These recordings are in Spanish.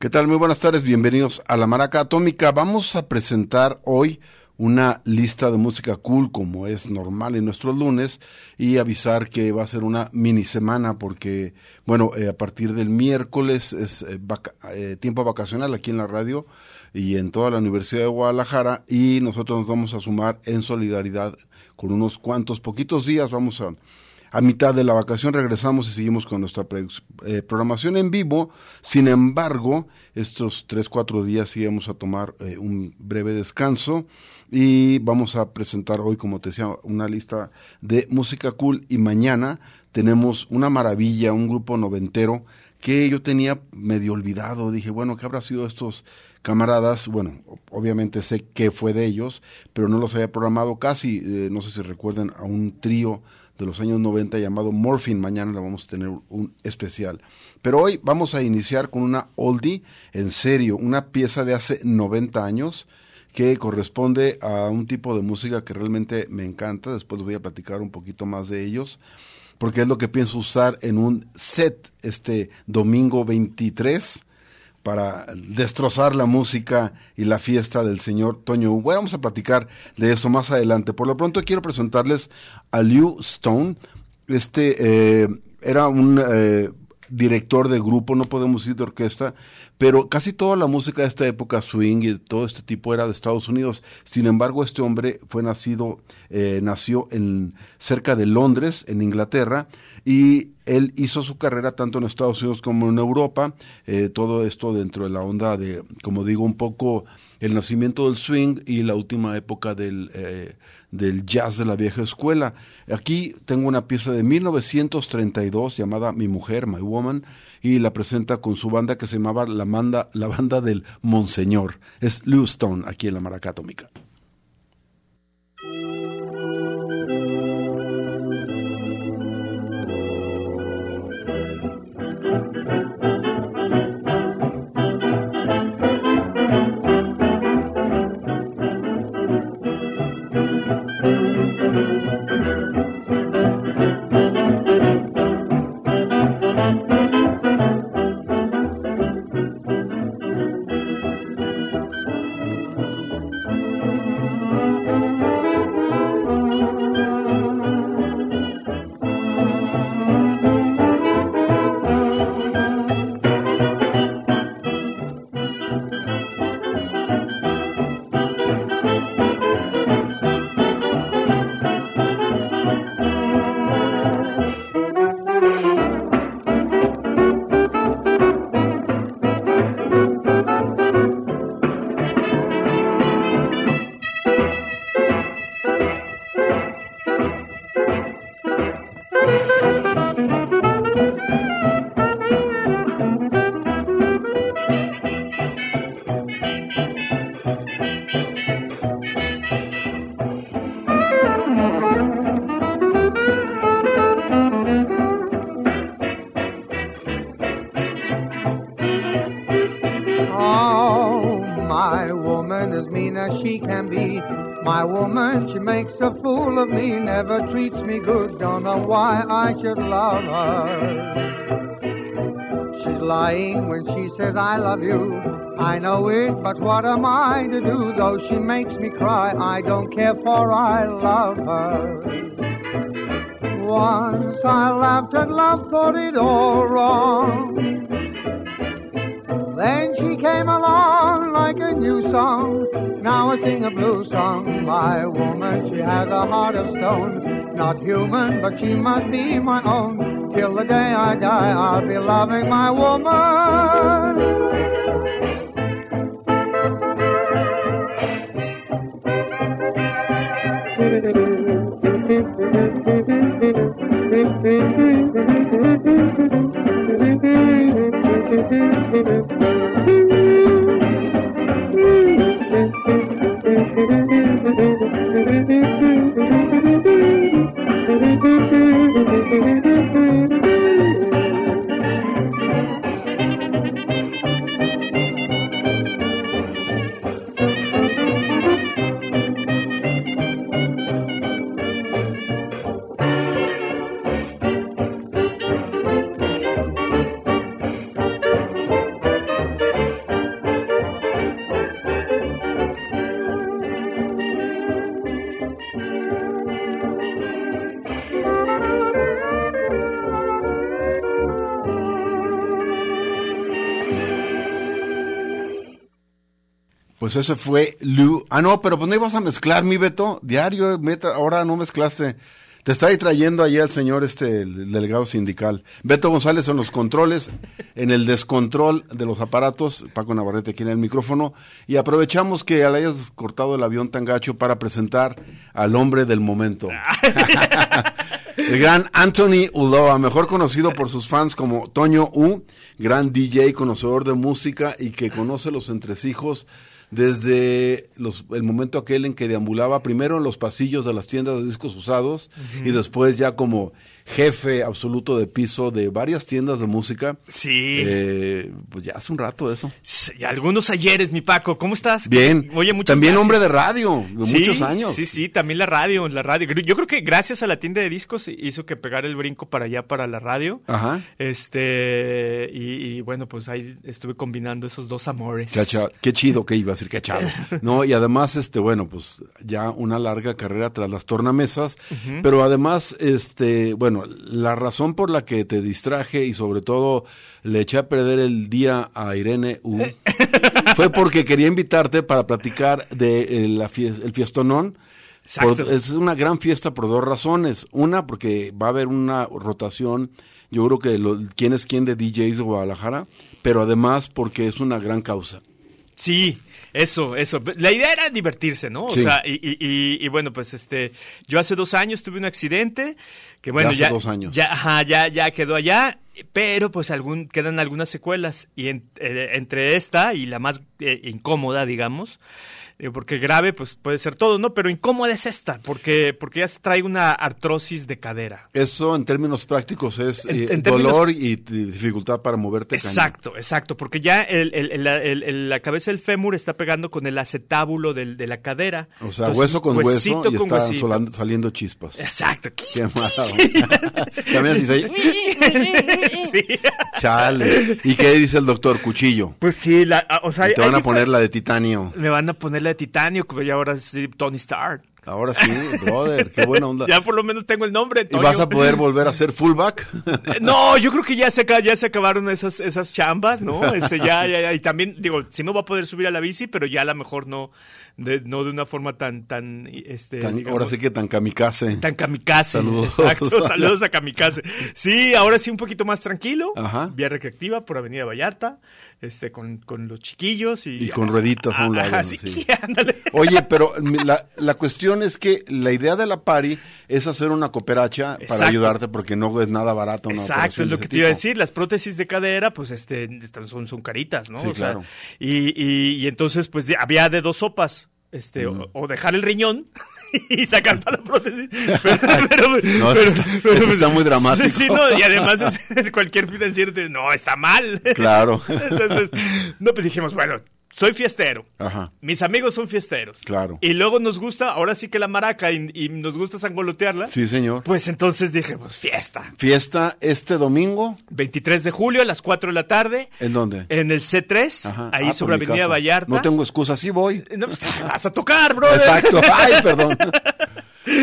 ¿Qué tal? Muy buenas tardes, bienvenidos a la Maraca Atómica. Vamos a presentar hoy una lista de música cool como es normal en nuestros lunes y avisar que va a ser una mini semana porque, bueno, eh, a partir del miércoles es eh, eh, tiempo vacacional aquí en la radio y en toda la Universidad de Guadalajara y nosotros nos vamos a sumar en solidaridad con unos cuantos poquitos días, vamos a a mitad de la vacación regresamos y seguimos con nuestra eh, programación en vivo. Sin embargo, estos tres, cuatro días sí a tomar eh, un breve descanso y vamos a presentar hoy, como te decía, una lista de música cool y mañana tenemos una maravilla, un grupo noventero que yo tenía medio olvidado. Dije, bueno, ¿qué habrá sido estos camaradas? Bueno, obviamente sé qué fue de ellos, pero no los había programado casi. Eh, no sé si recuerden a un trío de los años 90 llamado Morphine. Mañana le vamos a tener un especial. Pero hoy vamos a iniciar con una oldie, en serio, una pieza de hace 90 años que corresponde a un tipo de música que realmente me encanta. Después voy a platicar un poquito más de ellos, porque es lo que pienso usar en un set este domingo 23 para destrozar la música y la fiesta del señor Toño Hugo. Vamos a platicar de eso más adelante. Por lo pronto quiero presentarles a Liu Stone. Este eh, era un eh, director de grupo, no podemos decir de orquesta, pero casi toda la música de esta época, swing y todo este tipo, era de Estados Unidos. Sin embargo, este hombre fue nacido, eh, nació en cerca de Londres, en Inglaterra, y él hizo su carrera tanto en Estados Unidos como en Europa, eh, todo esto dentro de la onda de, como digo, un poco el nacimiento del swing y la última época del, eh, del jazz de la vieja escuela. Aquí tengo una pieza de 1932 llamada Mi Mujer, My Woman, y la presenta con su banda que se llamaba la, banda, la banda del Monseñor. Es Lou Stone aquí en la Maraca Atómica. treats me good, don't know why I should love her. She's lying when she says I love you. I know it, but what am I to do? Though she makes me cry, I don't care for I love her. Once I laughed at love, thought it all wrong. Then she came along like a new song. Now I sing a blue song. My woman, she has a heart of stone not human, but she must be my own. Till the day I die, I'll be loving my woman. Pues ese fue Lou. Ah, no, pero pues no ibas a mezclar, mi Beto. Diario, meta, ahora no mezclaste. Te está distrayendo ahí el señor, este, el delegado sindical. Beto González en los controles, en el descontrol de los aparatos. Paco Navarrete aquí en el micrófono. Y aprovechamos que le hayas cortado el avión tan gacho para presentar al hombre del momento. el gran Anthony Ulloa, mejor conocido por sus fans como Toño U, gran DJ, conocedor de música y que conoce los entresijos desde los, el momento aquel en que deambulaba primero en los pasillos de las tiendas de discos usados y después ya como jefe absoluto de piso de varias tiendas de música. Sí. Eh, pues ya hace un rato eso. Y algunos ayeres, mi Paco. ¿Cómo estás? Bien. Oye, muchas También gracias. hombre de radio, de Sí, muchos años. Sí, sí, también la radio, la radio. Yo creo que gracias a la tienda de discos hizo que pegar el brinco para allá, para la radio. Ajá. Este, y, y bueno, pues ahí estuve combinando esos dos amores. Qué, acha- qué chido que iba a decir, qué achado. No, y además, este, bueno, pues ya una larga carrera tras las tornamesas, pero además, este, bueno, la razón por la que te distraje y sobre todo le eché a perder el día a Irene U fue porque quería invitarte para platicar de eh, la fies- el fiestonón. Por- es una gran fiesta por dos razones. Una, porque va a haber una rotación, yo creo que lo, quién es quién de DJs de Guadalajara, pero además porque es una gran causa. Sí, eso, eso. La idea era divertirse, ¿no? O sea, y, y- y- y bueno, pues este, yo hace dos años tuve un accidente que bueno, hace ya, dos años. ya, ajá, ya, ya quedó allá, pero pues algún, quedan algunas secuelas y en- eh, entre esta y la más eh, incómoda, digamos. Eh, Porque grave, pues puede ser todo, ¿no? Pero incómoda es esta, porque, porque ya trae una artrosis de cadera. Eso en términos prácticos es En- eh, en términos- dolor y dificultad para moverte. cañón. Exacto, exacto, porque ya el- el- el- la- cabeza del fémur está pegando con el acetábulo del- de la cadera. O sea, Entonces, hueso con hueso y con está saliendo chispas. Exacto. Qué se- Sí. Chale. ¿Y qué dice el doctor? Cuchillo. Pues sí, la, o sea, Y te hay van a poner la de titanio. Me van a poner la de titanio, como ya ahora sí, Tony Stark. Ahora sí, brother, qué buena onda. Ya por lo menos tengo el nombre. ¿Y vas a poder volver a ser fullback? No, yo creo que ya se, ya se acabaron esas, esas chambas, ¿no? Este, ya, ya, ya. Y también, digo, sí me voy a poder subir a la bici, pero ya a lo mejor no de, no de una forma tan, tan, este... Tan- digamos, ahora sí que tan kamikaze. Tan kamikaze. Saludos. Exacto, saludos a kamikaze. Sí, ahora sí un poquito más tranquilo. Ajá. Vía recreativa por Avenida Vallarta, este, con, con los chiquillos y... Y con rueditas a un lado. Oye, pero la, la cuestión es que la idea de la pari es hacer una cooperacha para ayudarte porque no es nada barato. Una Exacto, es lo que te iba a decir. Las prótesis de cadera, pues, este, están- son, son caritas, ¿no? Sí, O sea, claro. y, y, y entonces, pues, había de dos sopas. Este, o, o dejar el riñón y sacar para la prótesis. Pero, pero- No, pero- está- pero- eso está muy dramático. Sí, no, y además es- cualquier financiero te dice, no, está mal. Claro. Entonces, no, pues dijimos, bueno, soy fiestero. Ajá. Mis amigos son fiesteros. Claro. Y luego nos gusta, ahora sí que la maraca y, y nos gusta sangolotearla. Sí, señor. Pues entonces dije, pues fiesta. Fiesta este domingo. 23 de julio a las 4 de la tarde. ¿En dónde? En el C3, Ajá. ahí Ah, sobre por mi Avenida. Vallarta. No tengo excusa, sí voy. No, pues, vas a tocar, brother. Exacto. Ay, perdón.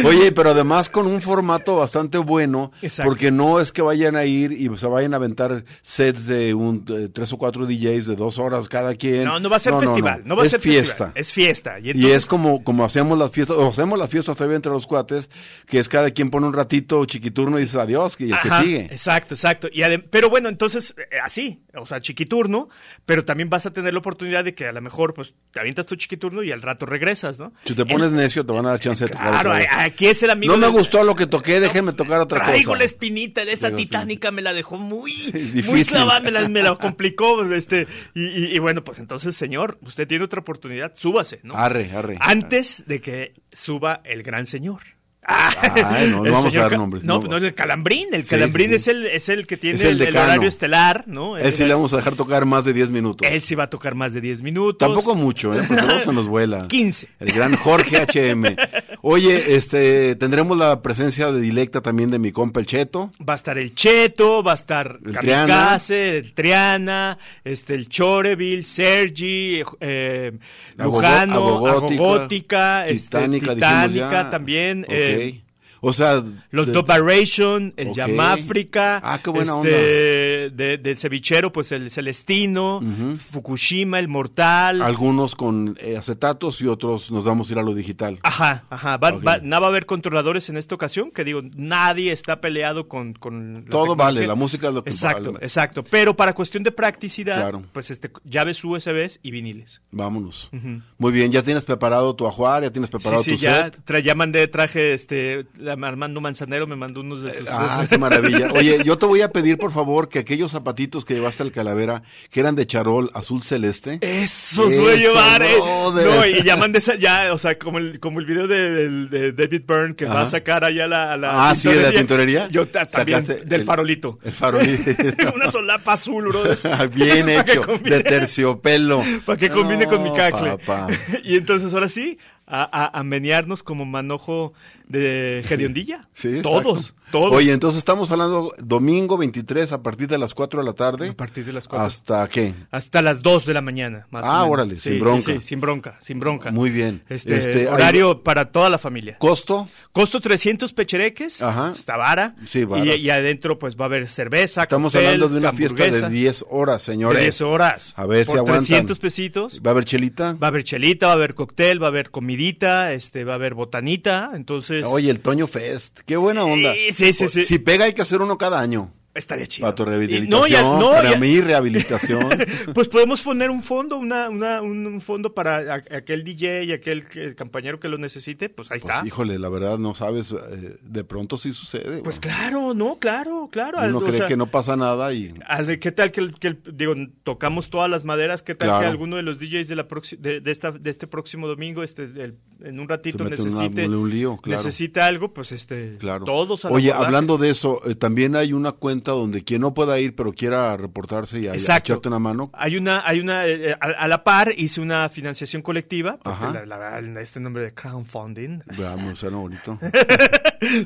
Oye, pero además con un formato bastante bueno, Exacto. porque no es que vayan a ir y se vayan a aventar sets de un tres o cuatro DJs de dos horas cada quien. No, no va a ser festival. No, va a ser fiesta. festival. Es fiesta. Y, Y entonces- es como, como hacemos las fiestas, o hacemos las fiestas todavía entre los cuates, que es cada quien pone un ratito chiquiturno y dice adiós, y el Ajá, que sigue. Exacto, exacto. Y pero bueno, entonces, eh, así, o sea, chiquiturno, pero también vas a tener la oportunidad de que a lo mejor, pues, te avientas tu chiquiturno y al rato regresas, ¿no? Si te pones necio, te van a dar chance de tocar Claro. Aquí es el amigo. No me gustó lo que toqué, déjenme tocar otra Traigo cosa. la espinita, esa sí. titánica me la dejó muy, muy Difícil. clavada, me la, me la complicó, este, y, y- y bueno, pues entonces, señor, usted tiene otra oportunidad, súbase, ¿no? Arre, arre. Antes de que suba el gran señor. Ay, no, no vamos a dar nombres, No, no. no, el calambrín. El calambrín sí, sí. Es, el, es el que tiene el el, horario estelar, ¿no? Él sí le vamos a dejar tocar más de 10 minutos. Él sí va a tocar más de 10 minutos. Tampoco mucho, ¿eh? Porque luego se nos vuela. 15. El gran Jorge HM. Oye, este, tendremos la presencia de directa también de mi compa el Cheto. Va a estar el Cheto, va a a El Kamikaze, el Triana, este, el Choreville, Sergi, eh, Lujano, Agogótica, Agogótica, este, Titánica, Titánica también. Eh, Okay. O sea, Los Doperation, el Ok. Yamáfrica, Ah, qué buena este, de- del cevichero, pues el Celestino, Fukushima, el Mortal. algunos con eh, acetatos y otros nos vamos a ir a lo digital. Ajá, ajá. Va, Ok. va- no va a haber controladores en esta ocasión, que digo, nadie está peleado con... con Todo vale, la música es lo que Exacto, vale. exacto. Pero para cuestión de practicidad, Claro. pues este, llaves USBs y viniles. Vámonos. Muy bien, ya tienes preparado tu ajuar, ya tienes preparado sí, sí, tu ya, set. ya mandé, traje, este, Armando Manzanero me mandó unos de sus... Ah, qué maravilla. Oye, yo te voy a pedir, por favor, que aquellos zapatitos que llevaste al calavera, que eran de charol azul celeste. Eso Eso, suele llevar, eh. brother. No, y ya mandé esa, ya, o sea, como el, como el video de, David Byrne que va a sacar allá la, a la Ah, sí, de la tintorería. Yo ta- también, del el- farolito. El farolito. Una solapa azul, bro. Bien Para que hecho, combine. de terciopelo. Para que combine con mi cacle. papá. Y entonces ahora sí, a, a, a menearnos como manojo de Gediondilla. Sí, todos, exacto. Oye, entonces estamos hablando domingo 23 a partir de las 4 de la tarde. a partir de las cuatro. ¿Hasta qué? Hasta las 2 de la mañana, más o Ah, menos. órale, Sí, sin sí, bronca. sí, sin bronca, sin bronca. Muy bien. Este, Este, hay- horario para toda la familia. ¿Costo? Costo 300 pechereques. Ajá. Está vara. Sí, y, varas. y adentro pues va a haber cerveza, Estamos cóctel, hablando de una fiesta de 10 horas, señores. 10 horas. A ver Por si aguantan. 300 pesitos. ¿Va a haber chelita? Va a haber chelita, va a haber cóctel, va a haber comidita, este, va a haber botanita, entonces Oye, el Toño Fest. Qué buena onda. Sí, sí, sí, sí. Si pega hay que hacer uno cada año. Estaría chido. Para tu rehabilitación. no, ya, no, para ya- mi rehabilitación. Pues podemos poner un fondo, una, una, un, fondo para aquel DJ y aquel que- compañero que lo necesite, pues ahí Pues, está. híjole, la verdad no sabes, eh, de pronto sí sucede. Pues claro, no, claro, claro. Uno o cree sea, que no pasa nada y ¿Qué tal que, que el- digo, tocamos todas las maderas? ¿Qué tal Claro. que alguno de los DJs de, la de, de esta, de este próximo domingo, este, el- en un ratito una- necesite, un lío, claro. necesite algo? Pues este, Claro. todos a Oye, abordaje. hablando de eso, eh, también hay una cuenta donde quien no pueda ir pero quiera reportarse y a- Exacto. echarte una mano. Hay una, hay una, eh, eh, a, a la par hice una financiación colectiva, la, la- este nombre de crowdfunding. Veamos, suena bonito.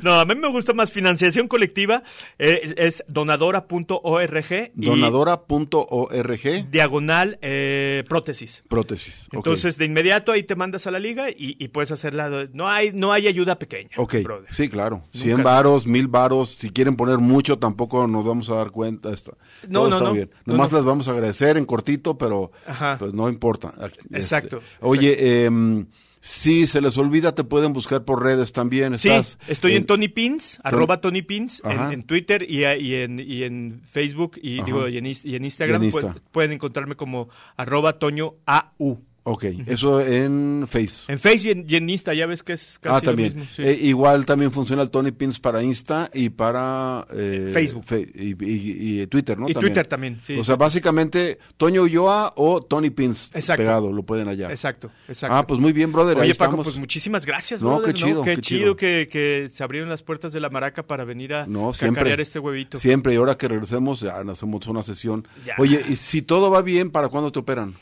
No, a mí me gusta más financiación colectiva, eh, es donadora.org Donadora.org, diagonal eh, prótesis. prótesis. Entonces, de inmediato ahí te mandas a la liga y, y puedes hacerla. No hay, no hay ayuda pequeña. Ok, brother. sí, claro. Nunca. 100 varos, 1000 varos. Si quieren poner mucho, tampoco nos vamos a dar cuenta. Está, No, todo no, está no. bien. No, Nomás no. las vamos a agradecer en cortito, pero Ajá. pues no importa. Este, Exacto, Oye, em, si se les olvida, te pueden buscar por redes también. Sí, Estás estoy en, Tony Pins, arroba Tony Pins, en, en Twitter y, en, y en Facebook y, digo, y, en, y en Instagram. Y en pu- Insta. pueden encontrarme como arroba Toño AU. Ok, eso en Face. En Facebook y en, y en Insta, ya ves que es casi ah, también. lo mismo. sí. Eh, igual también funciona el Tony Pins para Insta y para eh, Facebook. Fe- y, y- y Twitter, ¿no? Y Twitter también, sí. O sea, básicamente Toño Ulloa o Tony Pins Exacto. pegado, lo pueden hallar. Exacto, exacto. Ah, pues muy bien, brother. ahí Oye, Paco, estamos. pues muchísimas gracias, No, brother, qué chido, Qué, qué chido, chido. que, que se abrieron las puertas de la maraca para venir a No, siempre. este huevito. Siempre, y ahora que regresemos, ya hacemos una sesión. Ya. Oye, y si todo va bien, ¿para cuándo te operan?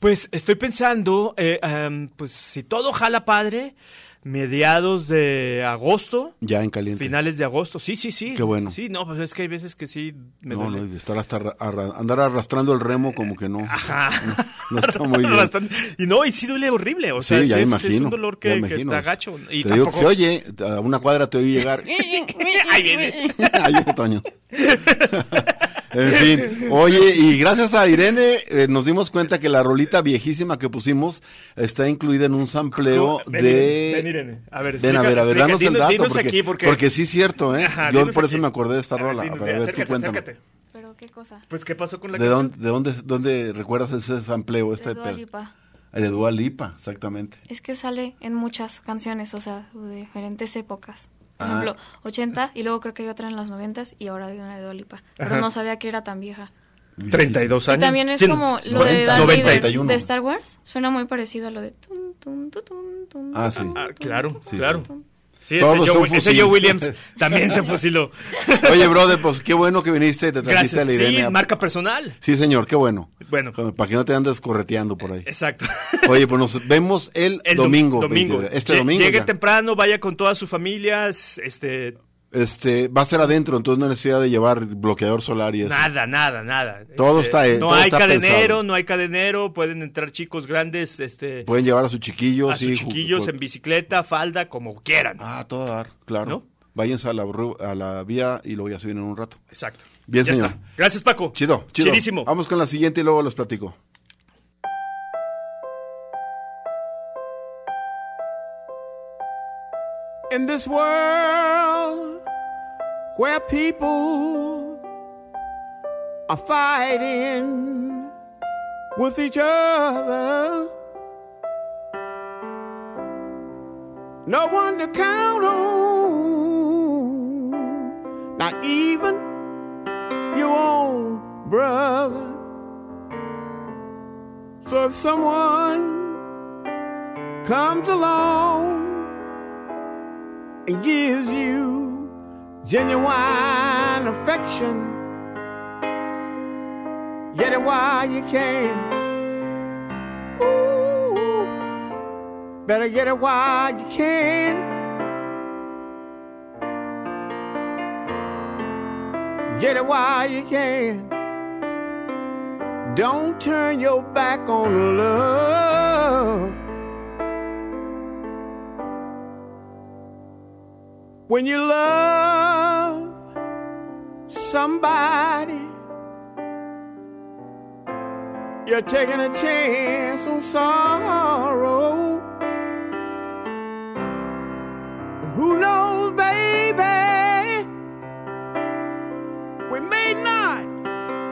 Pues estoy pensando, eh, am, pues si todo jala padre, mediados de agosto, Ya en caliente. finales de agosto. Sí, sí, sí. Qué bueno. Sí, no, pues es que hay veces que sí me no, duele. no, estar hasta arra- andar arrastrando el remo como que no. Ajá. No está muy bien. Y no, y sí duele horrible. O sea, sí, ya es, imagino. es un dolor que, que imagino. está gacho. Y te digo que se oye, a una cuadra te oí llegar. Ahí viene. Ahí viene Toño. En fin, oye, y gracias a Irene eh, nos dimos cuenta que la rolita viejísima que pusimos está incluida en un sampleo Ven, de... Ven, Irene. A ver, Ven, a ver, a ver, danos el dato, dinos porque, aquí porque, porque sí es cierto, ¿eh? Ajá, Yo por eso aquí. me acordé de esta A ver, rola. dinos, pero a ver, tú acércate, cuéntame. acércate. ¿Pero qué cosa? Pues, ¿qué pasó con la ¿De canción? dónde, de dónde, dónde recuerdas ese sampleo, este de Dua? Lipa. De Dua Lipa, exactamente. Es que sale en muchas canciones, o sea, de diferentes épocas. Por ejemplo, 80 y luego creo que hay otra en los 90 y ahora hay una de Dua Lipa. Pero no sabía que era tan vieja. 32 años. Y también es Sí, como lo 90, de Darth Vader 91. de Star Wars. Suena muy parecido a lo de... tun, tun, tu, tun, tun, Ah, sí. Ah, claro, sí, claro. sí. Sí, ese Joe, ese. Joe Williams también se fusiló. Oye, brother, pues qué bueno que viniste y te trajiste Gracias. a la Irene. Sí, a- marca personal. Sí, señor, qué bueno. Bueno. Para que no te andes correteando por ahí. Exacto. Oye, pues nos vemos el, El dom- domingo. domingo. 23. Este Lle- domingo. Llegue ya. temprano, vaya con todas sus familias, este, Este, va a ser adentro, entonces no hay necesidad de llevar bloqueador solar y eso. nada, nada, nada. Todo Este, está, No todo hay está cadenero, pensado. no hay cadenero, pueden entrar chicos grandes, este, Pueden llevar a sus chiquillos. a sus chiquillos en bicicleta, falda, como quieran. Ah, todo a dar, claro. ¿No? Váyanse a la, a la vía y luego ya se vienen en un rato. Exacto. Bien, Ya señor. está. Gracias, Paco. Chido, chido. Chidísimo. Vamos con la siguiente y luego los platico. in this world where people are fighting with each other. No one to count on, not even your own brother. So if someone comes along and gives you genuine affection. Get it while you can. Ooh, better get it while you can. Get it while you can. Don't turn your back on love. when you love somebody, you're taking a chance on sorrow. Who knows, baby? We may not,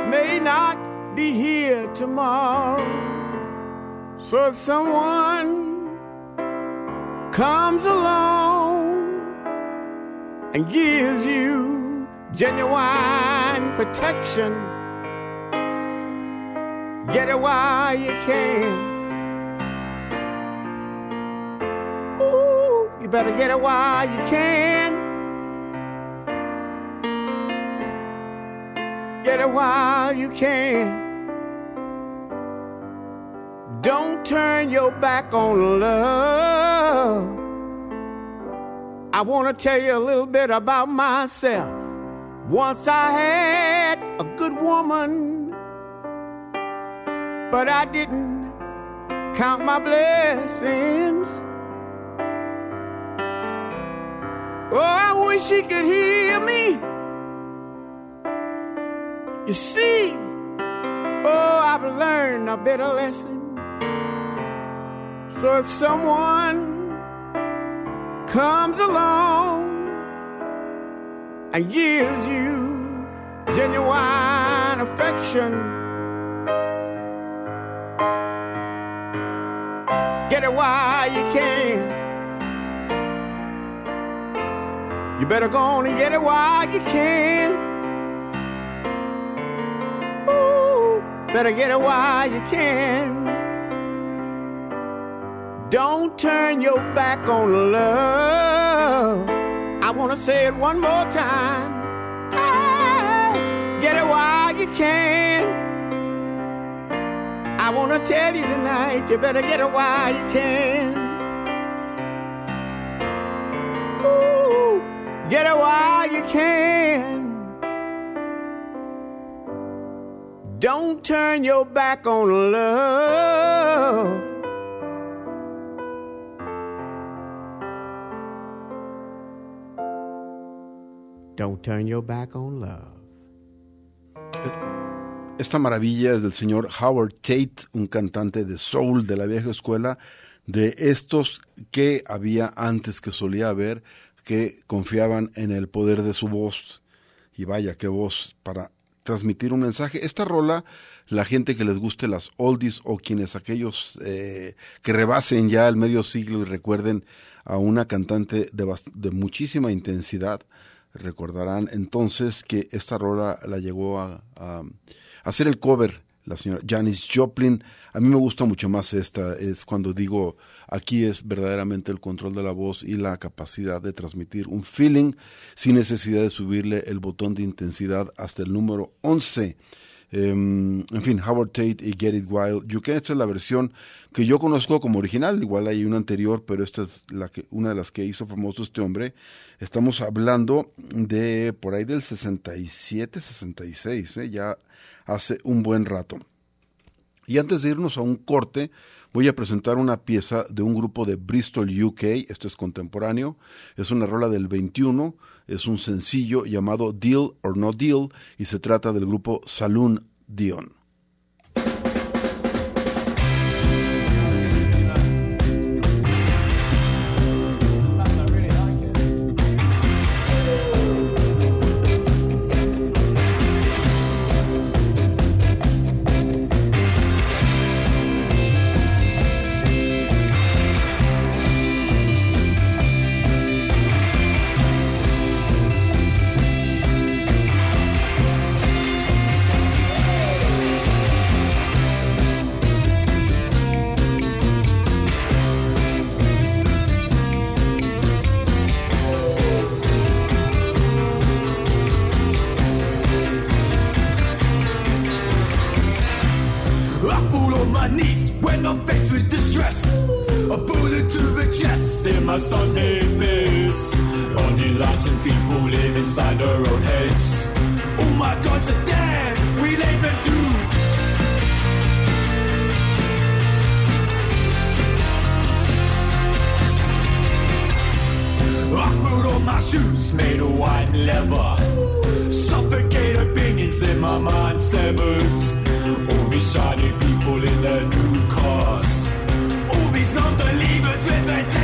may not be here tomorrow. So if someone comes along, and gives you genuine protection. Get it while you can. Ooh, you better get it while you can. Get it while you can. Don't turn your back on love. I want to tell you a little bit about myself. Once I had a good woman, but I didn't count my blessings. Oh, I wish she could hear me. You see, oh, I've learned a better lesson. So if someone comes along and gives you genuine affection. Get it while you can. You better go on and get it while you can. Ooh, better get it while you can. Don't turn your back on love. I want to say it one more time. Get it while you can. I want to tell you tonight, you better get it while you can. Ooh, get it while you can. Don't turn your back on love. Don't turn your back on love. Esta maravilla es del señor Howard Tate, un cantante de soul de la vieja escuela, de estos que había antes que solía haber, que confiaban en el poder de su voz. Y vaya, qué voz para transmitir un mensaje. Esta rola la gente que les guste las oldies o quienes aquellos eh, que rebasen ya el medio siglo y recuerden a una cantante de, de muchísima intensidad, recordarán entonces que esta rola la llegó a, hacer el cover la señora Janis Joplin. A mí me gusta mucho más esta, es cuando digo aquí es verdaderamente el control de la voz y la capacidad de transmitir un feeling sin necesidad de subirle el botón de intensidad hasta el número 11. Em, en fin, Howard Tate y Get It Wild. Can, esta es la versión que yo conozco como original, igual hay una anterior, pero esta es la que, una de las que hizo famoso este hombre. Estamos hablando de por ahí del 67, 66, ¿eh? ya hace un buen rato. Y antes de irnos a un corte, voy a presentar una pieza de un grupo de Bristol, UK. Esto es contemporáneo. Es una rola del 21. Es un sencillo llamado Deal or No Deal y se trata del grupo Saloon Dion. Chest in my Sunday best. Unenlightened people live inside their own heads. All my gods are dead, we lay them to. I put on my shoes made of white leather. Suffocate opinions in my mind severed. All these shiny people in their new cars. All these non-believers with their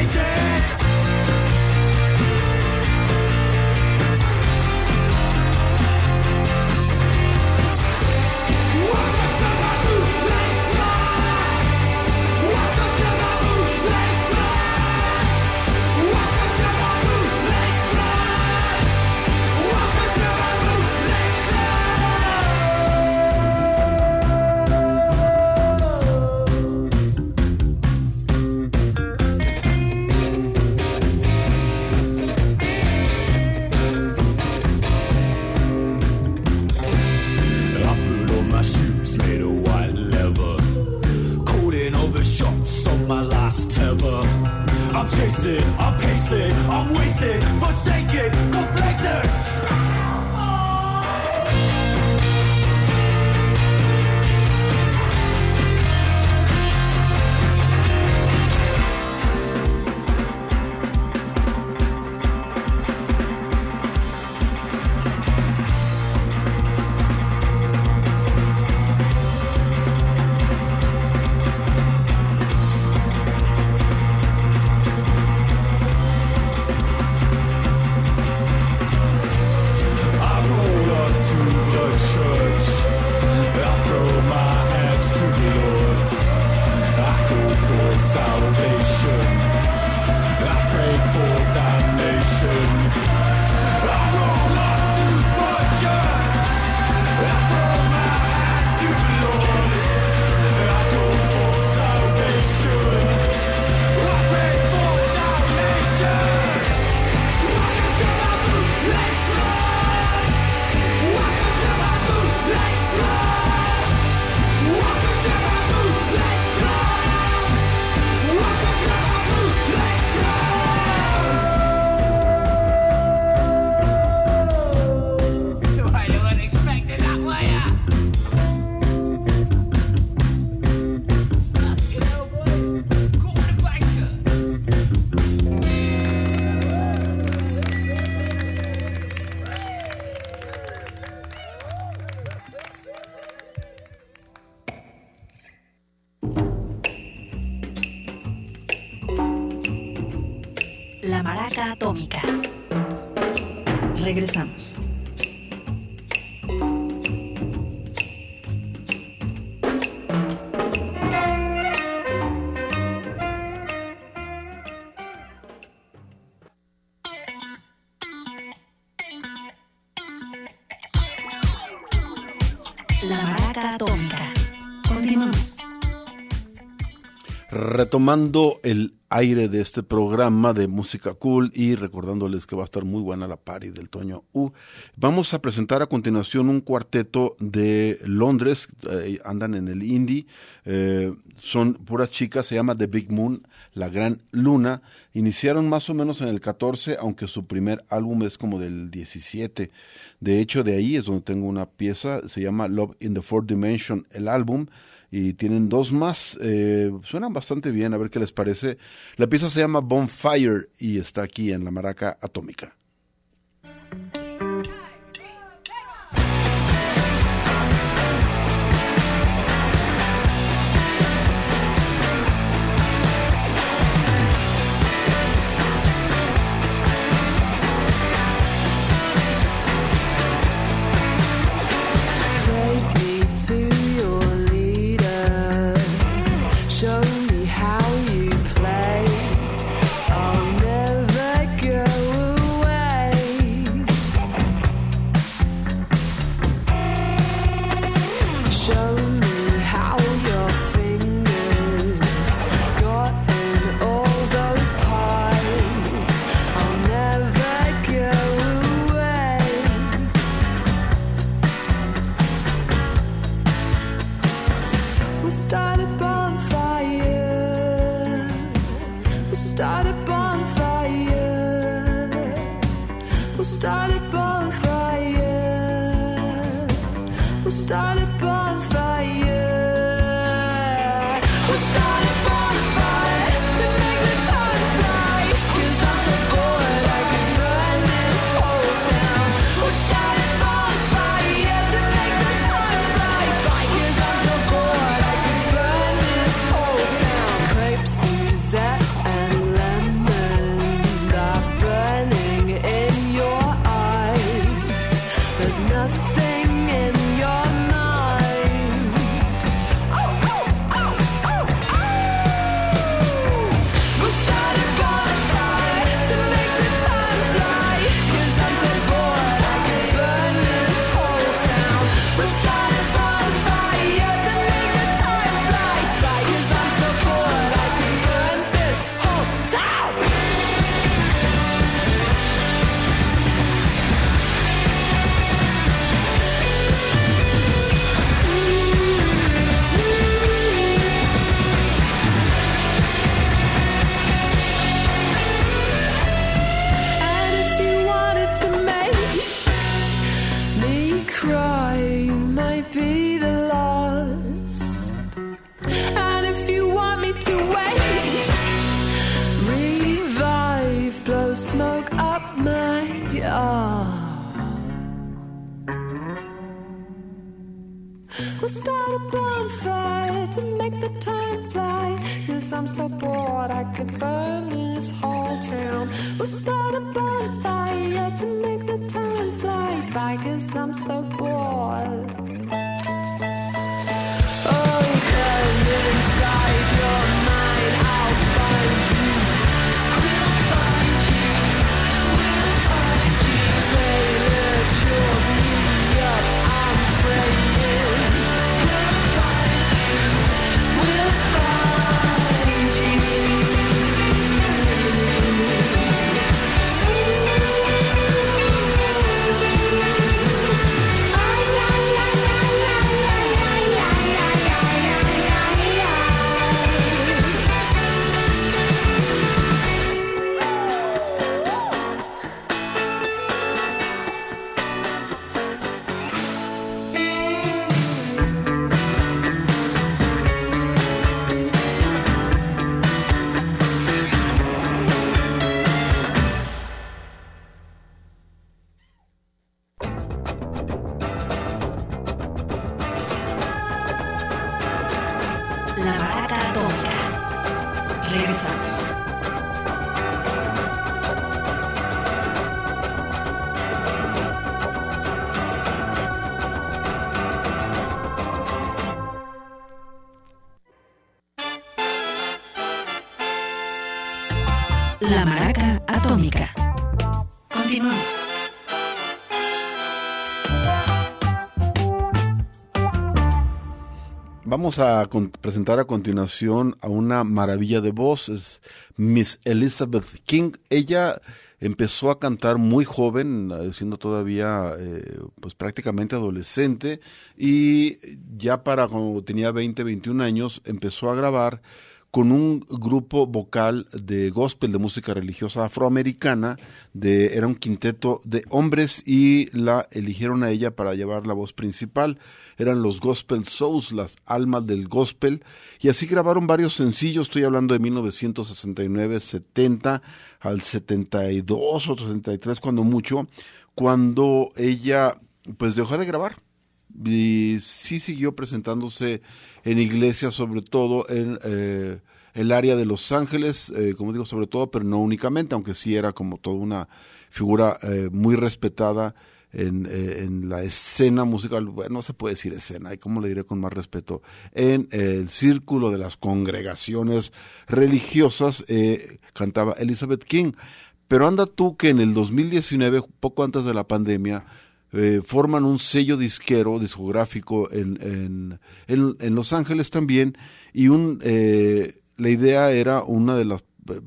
Regresamos. La maraca atómica. Continuamos. Retomando el aire de este programa de música cool y recordándoles que va a estar muy buena la party del Toño U. Vamos a presentar a continuación un cuarteto de Londres, eh, andan en el indie, eh, son puras chicas, se llama The Big Moon, la gran luna. Iniciaron más o menos en el 14, aunque su primer álbum es como del 17. De hecho, de ahí es donde tengo una pieza, se llama Love in the Fourth Dimension, el álbum y tienen dos más. eh, suenan bastante bien, a ver qué les parece. La pieza se llama Bonfire y está aquí en la maraca atómica. So bored I could burn this whole town. We'll start a bonfire to make the time fly by. Cause I'm so bored. Regresamos. Vamos a presentar a continuación a una maravilla de voz, es Miss Elizabeth King. Ella empezó a cantar muy joven, siendo todavía eh, pues prácticamente adolescente, y ya para cuando tenía 20, 21 años empezó a grabar con un grupo vocal de gospel de música religiosa afroamericana, de, era un quinteto de hombres y la eligieron a ella para llevar la voz principal. Eran los Gospel Souls, las almas del gospel, y así grabaron varios sencillos, estoy hablando de 1969, 70 al 72 o 73 cuando mucho, cuando ella pues dejó de grabar y sí siguió presentándose en iglesias, sobre todo en eh, el área de Los Ángeles, eh, como digo, sobre todo, pero no únicamente, aunque sí era como toda una figura eh, muy respetada en, en la escena musical, bueno, no se puede decir escena, y cómo le diré con más respeto, en el círculo de las congregaciones religiosas, cantaba Elizabeth King. Pero anda tú que en el 2019, poco antes de la pandemia, eh, forman un sello disquero, discográfico en, en, en- Los Ángeles también, y un, eh, la idea era una de las eh,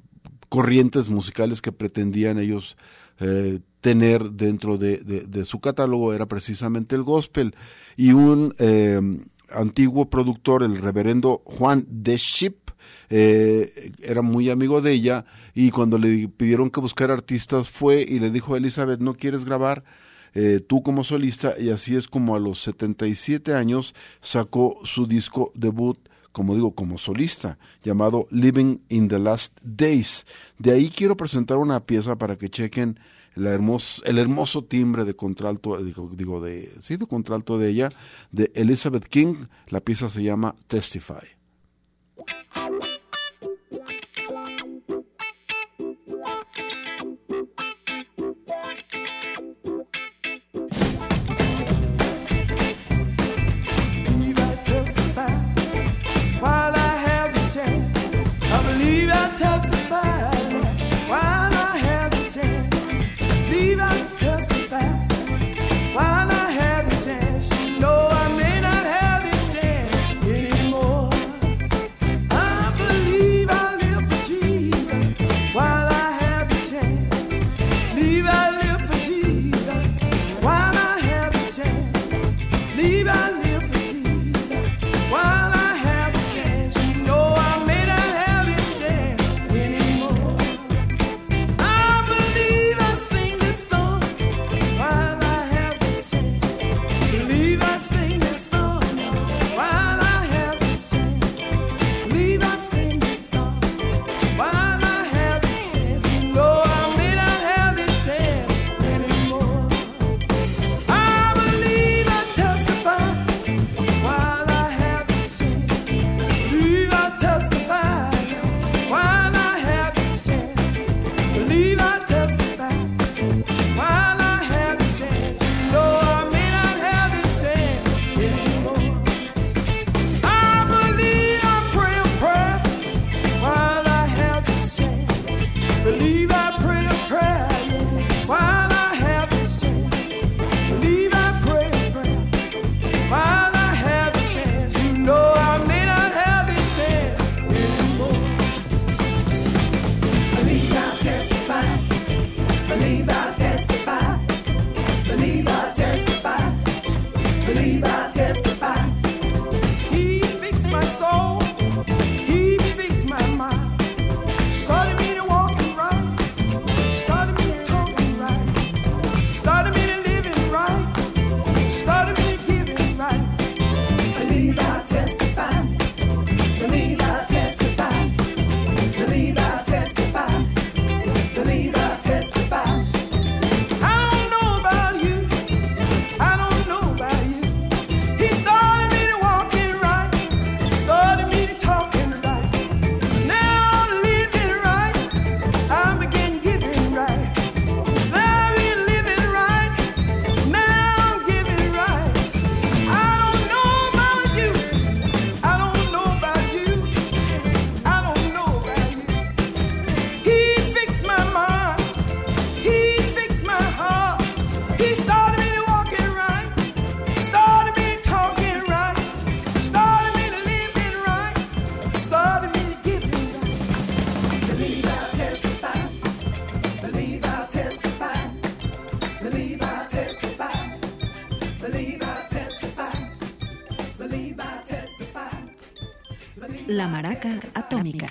corrientes musicales que pretendían ellos eh, tener dentro de, de- su catálogo era precisamente el gospel. Y un eh, antiguo productor, el reverendo Juan de Ship, era muy amigo de ella y cuando le pidieron que buscara artistas fue y le dijo a Elizabeth, ¿no quieres grabar? Eh, tú como solista y así es como a los 77 años sacó su disco debut como digo, como solista, llamado Living in the Last Days. De ahí quiero presentar una pieza para que chequen el hermoso timbre de contralto, digo, digo, de, sí, de contralto de ella, de Elizabeth King. La pieza se llama Testify. Maraca Atómica.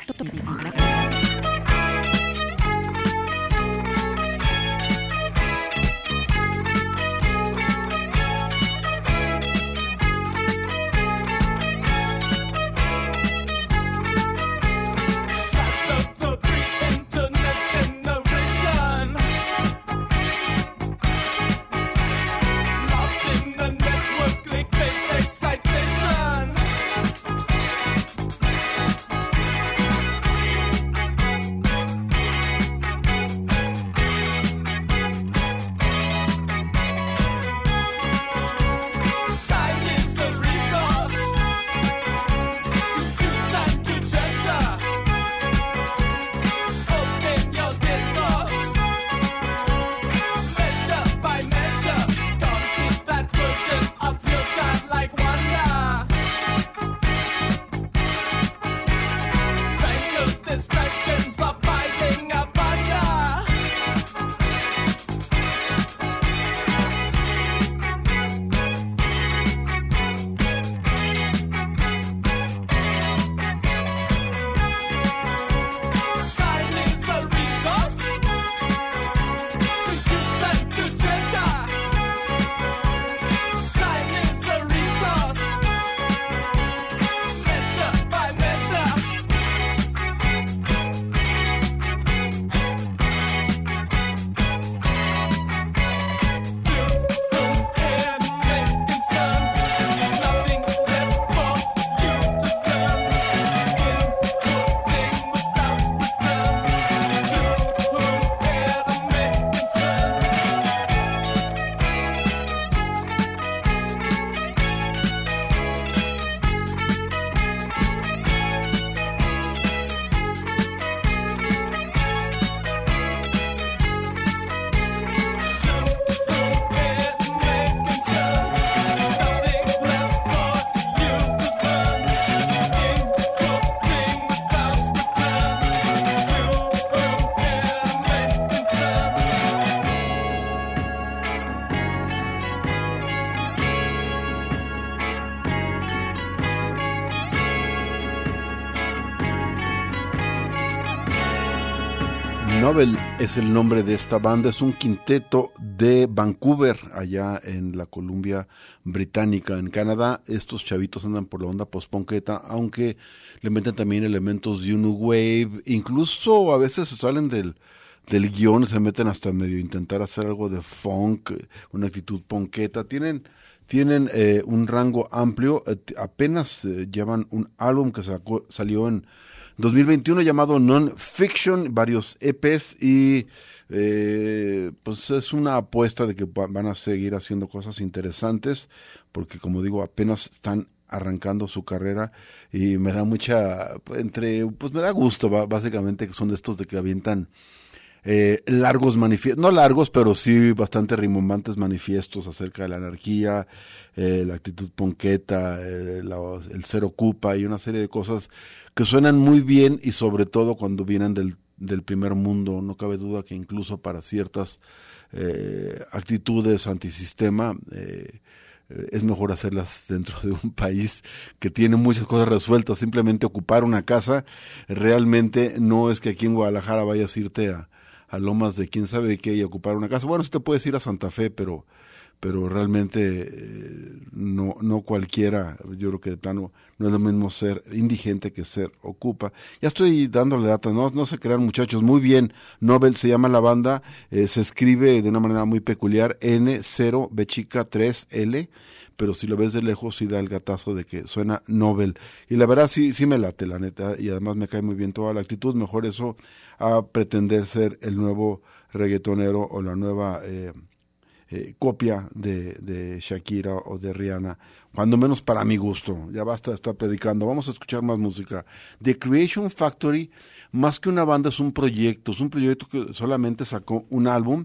Nobel es el nombre de esta banda, es un quinteto de Vancouver, allá en la Columbia Británica, en Canadá. Estos chavitos andan por la onda post-ponqueta, aunque le meten también elementos de un wave, incluso a veces se salen del, del guion, se meten hasta medio intentar hacer algo de funk, una actitud ponqueta. Tienen, tienen eh, un rango amplio, eh, apenas eh, llevan un álbum que sacó, salió en 2021 llamado Non-Fiction, varios EPs y eh, pues es una apuesta de que va- van a seguir haciendo cosas interesantes porque como digo apenas están arrancando su carrera y me da mucha entre pues me da gusto básicamente que son de estos de que avientan eh, largos manifiestos, no largos, pero sí bastante rimbombantes manifiestos acerca de la anarquía, eh, la actitud ponqueta, eh, el ser ocupa y una serie de cosas que suenan muy bien y sobre todo cuando vienen del, del primer mundo. No cabe duda que incluso para ciertas eh, actitudes antisistema, es mejor hacerlas dentro de un país que tiene muchas cosas resueltas. Simplemente ocupar una casa, realmente no es que aquí en Guadalajara vayas a irte a, a Lomas de quién sabe qué y ocupar una casa. Bueno, sí te puedes ir a Santa Fe, pero pero realmente eh, no no cualquiera, yo creo que de plano no es lo mismo ser indigente que ser ocupa. Ya estoy dándole lata, no, no se crean muchachos, muy bien, Nobel se llama la banda, eh, se escribe de una manera muy peculiar, N0 B chica 3L, pero si lo ves de lejos sí da el gatazo de que suena Nobel. Y la verdad sí, sí me late, la neta, y además me cae muy bien toda la actitud, mejor eso a pretender ser el nuevo reggaetonero o la nueva eh, eh, copia de, de Shakira o de Rihanna, cuando menos para mi gusto. Ya basta de estar predicando. Vamos a escuchar más música. The Creation Factory, más que una banda, es un proyecto. Es un proyecto que solamente sacó un álbum.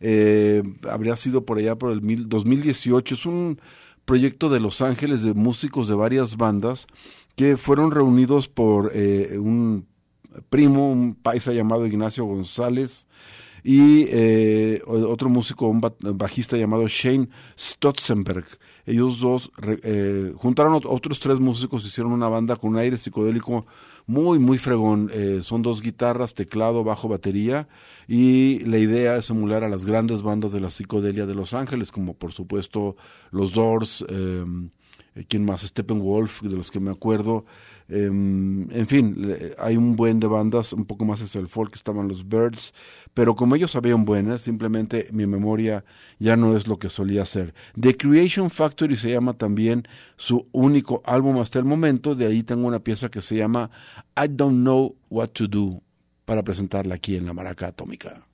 Eh, habría sido por allá por el mil- 2018. Es un proyecto de Los Ángeles de músicos de varias bandas que fueron reunidos por eh, un primo, un paisa llamado Ignacio González, y eh, otro músico, un ba- bajista llamado Shane Stotzenberg. ellos dos eh, juntaron ot- otros tres músicos, hicieron una banda con un aire psicodélico muy, muy fregón. Eh, son dos guitarras, teclado, bajo, batería. Y la idea es emular a las grandes bandas de la psicodelia de Los Ángeles, como por supuesto los Doors, eh, eh, ¿quién más? Steppenwolf, de los que me acuerdo. Eh, en fin, hay un buen de bandas, un poco más hacia el folk, estaban los Birds, pero como ellos sabían buenas, simplemente mi memoria ya no es lo que solía ser. The Creation Factory se llama también su único álbum hasta el momento, de ahí tengo una pieza que se llama I Don't Know What to Do para presentarla aquí en la Maraca Atómica.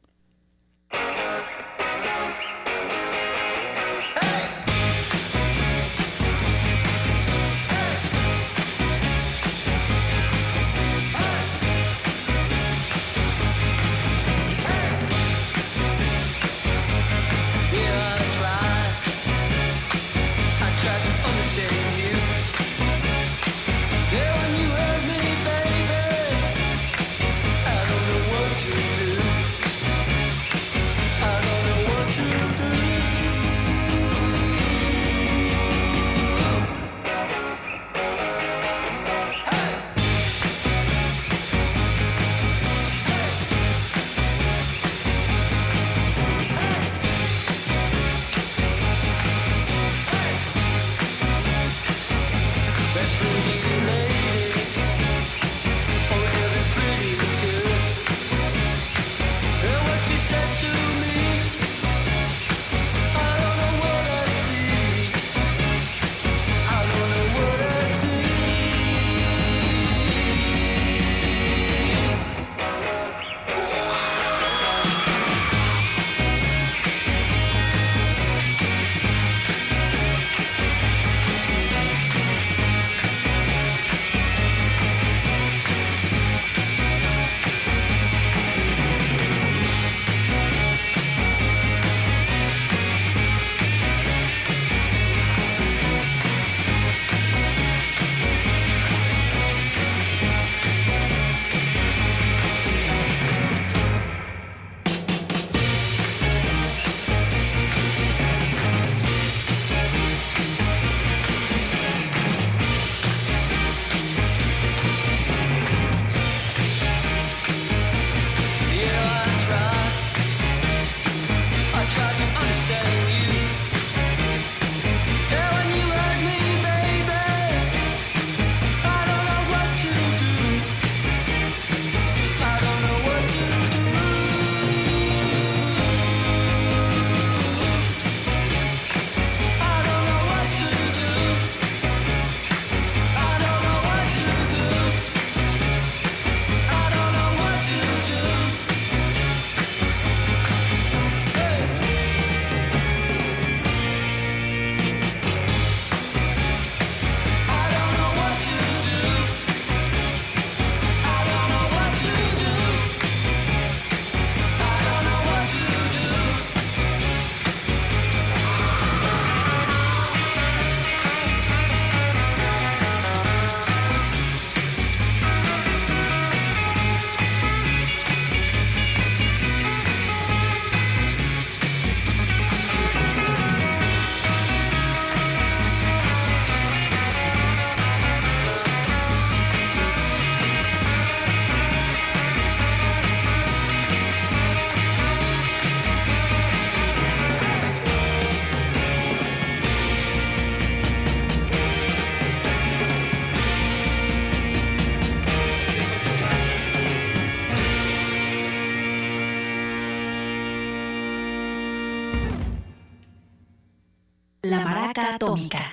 Atómica.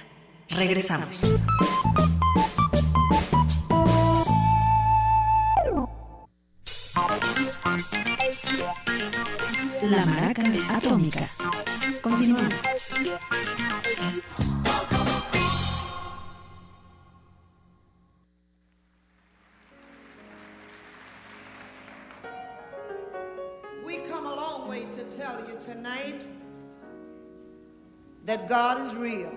Regresamos. God is real.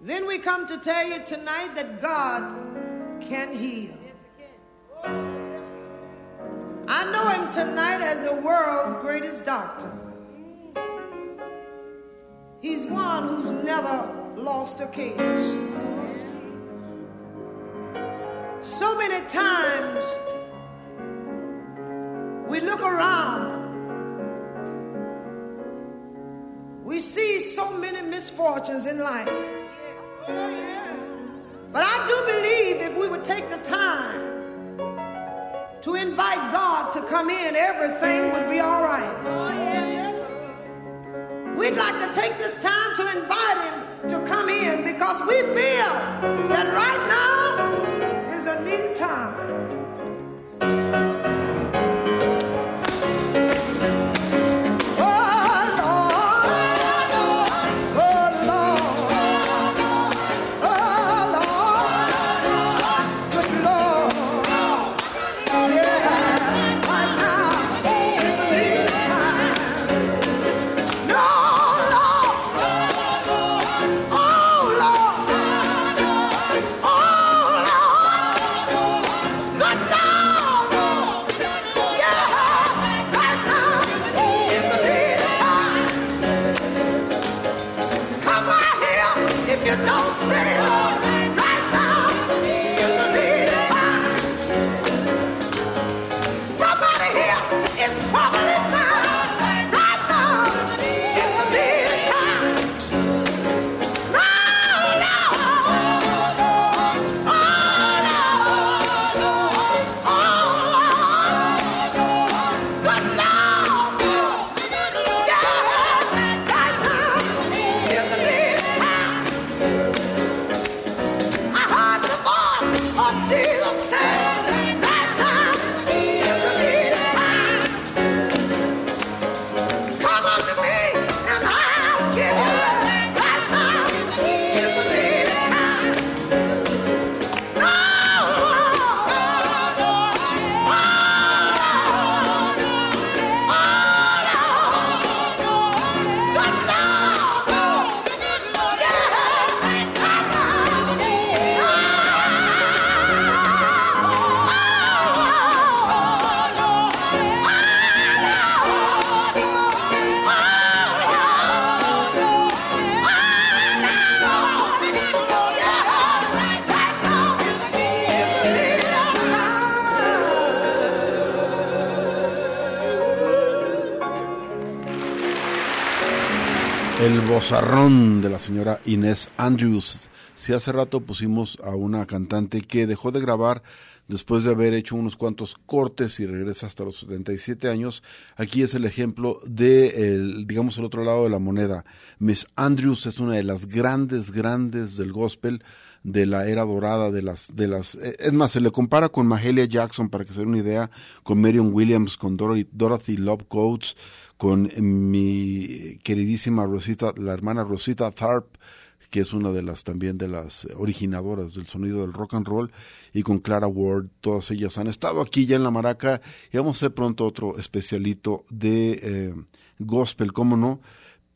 Then we come to tell you tonight that God can heal. I know him tonight as the world's greatest doctor. He's one who's never lost a case. So many times we look around, we see so many misfortunes in life. But I do believe if we would take the time to invite God to come in, everything would be all right. We'd like to take this time to invite Him to come in because we feel that right now is a needed time. El bozarrón de la señora Inés Andrews. Si hace rato pusimos a una cantante que dejó de grabar después de haber hecho unos cuantos cortes y regresa hasta los 77 años, aquí es el ejemplo de, el, digamos, el otro lado de la moneda. Miss Andrews es una de las grandes, grandes del gospel de la era dorada de las de las eh, es más se le compara con Mahalia Jackson para que se den una idea con Marion Williams con Dorothy, Dorothy Love con mi queridísima Rosita la hermana Rosita Tharp que es una de las también de las originadoras del sonido del rock and roll y con Clara Ward todas ellas han estado aquí ya en la maraca y vamos a hacer pronto otro especialito de eh, gospel cómo no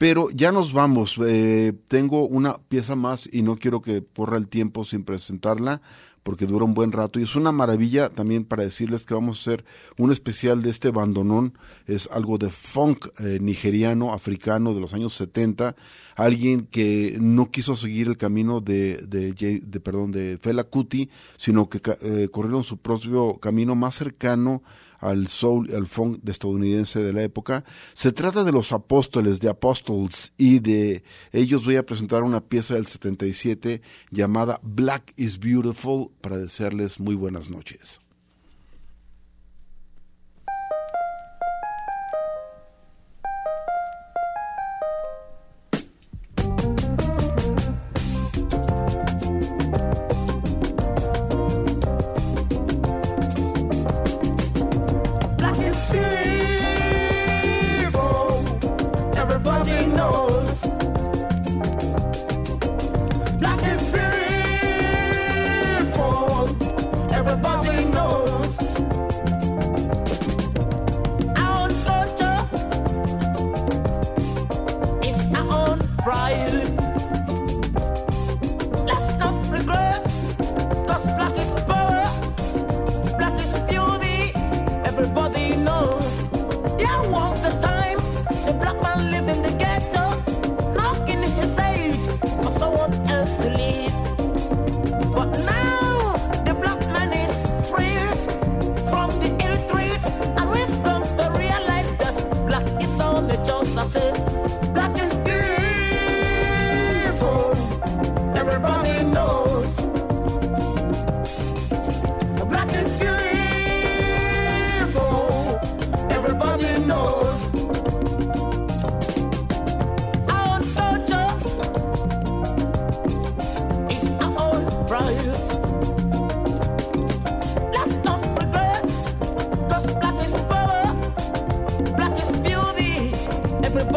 pero ya nos vamos. Eh, tengo una pieza más y no quiero que corra el tiempo sin presentarla porque dura un buen rato y es una maravilla también para decirles que vamos a hacer un especial de este bandonón. Es algo de funk eh, nigeriano, africano de los años 70. Alguien que no quiso seguir el camino de, de, perdón, de Fela Kuti, sino que eh, corrieron su propio camino más cercano al soul, al funk de estadounidense de la época. Se trata de los apóstoles, de Apostles, y de ellos voy a presentar una pieza del 77 llamada Black is Beautiful para desearles muy buenas noches.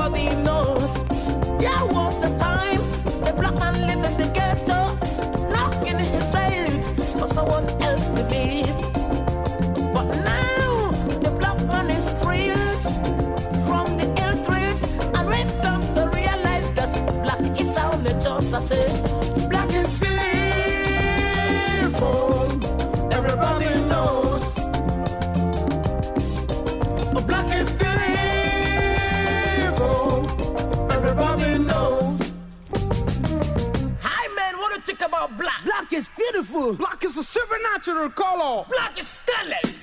Nobody knows. Yeah, I want the Ooh, black is a supernatural color. Black is stainless.